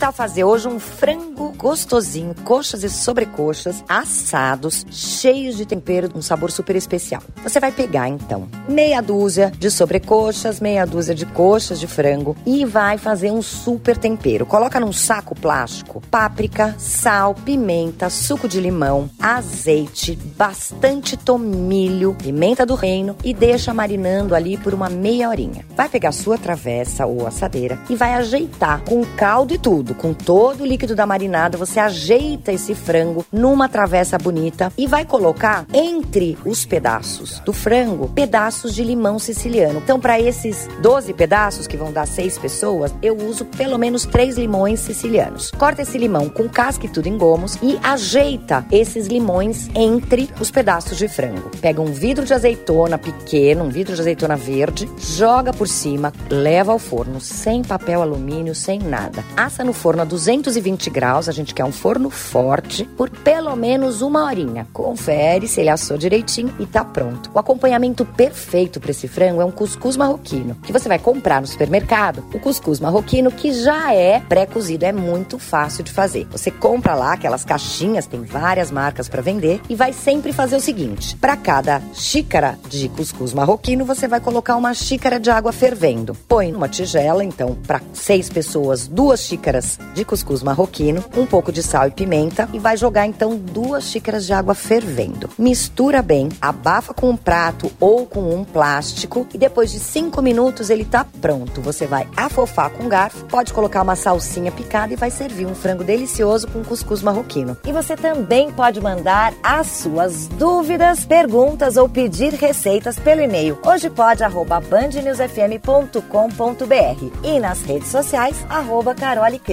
tal fazer hoje um frango gostosinho, coxas e sobrecoxas assados, cheios de tempero, um sabor super especial. Você vai pegar então meia dúzia de sobrecoxas, meia dúzia de coxas de frango e vai fazer um super tempero. Coloca num saco plástico páprica, sal, pimenta, suco de limão, azeite, bastante tomilho, pimenta do reino e deixa marinando ali por uma meia horinha. Vai pegar sua travessa ou assadeira e vai ajeitar com caldo e tudo com todo o líquido da marinada, você ajeita esse frango numa travessa bonita e vai colocar entre os pedaços do frango pedaços de limão siciliano. Então, para esses 12 pedaços que vão dar seis pessoas, eu uso pelo menos três limões sicilianos. Corta esse limão com casca e tudo em gomos e ajeita esses limões entre os pedaços de frango. Pega um vidro de azeitona pequeno, um vidro de azeitona verde, joga por cima, leva ao forno sem papel alumínio, sem nada. Assa no forno a 220 graus, a gente quer um forno forte, por pelo menos uma horinha. Confere se ele assou direitinho e tá pronto. O acompanhamento perfeito para esse frango é um cuscuz marroquino, que você vai comprar no supermercado. O cuscuz marroquino que já é pré-cozido, é muito fácil de fazer. Você compra lá aquelas caixinhas, tem várias marcas para vender e vai sempre fazer o seguinte: para cada xícara de cuscuz marroquino, você vai colocar uma xícara de água fervendo. Põe numa tigela, então, para seis pessoas, duas xícaras de cuscuz marroquino, um pouco de sal e pimenta e vai jogar então duas xícaras de água fervendo. Mistura bem, abafa com um prato ou com um plástico e depois de cinco minutos ele tá pronto. Você vai afofar com garfo, pode colocar uma salsinha picada e vai servir um frango delicioso com cuscuz marroquino. E você também pode mandar as suas dúvidas, perguntas ou pedir receitas pelo e-mail hoje pode arroba bandnewsfm.com.br e nas redes sociais arroba Carole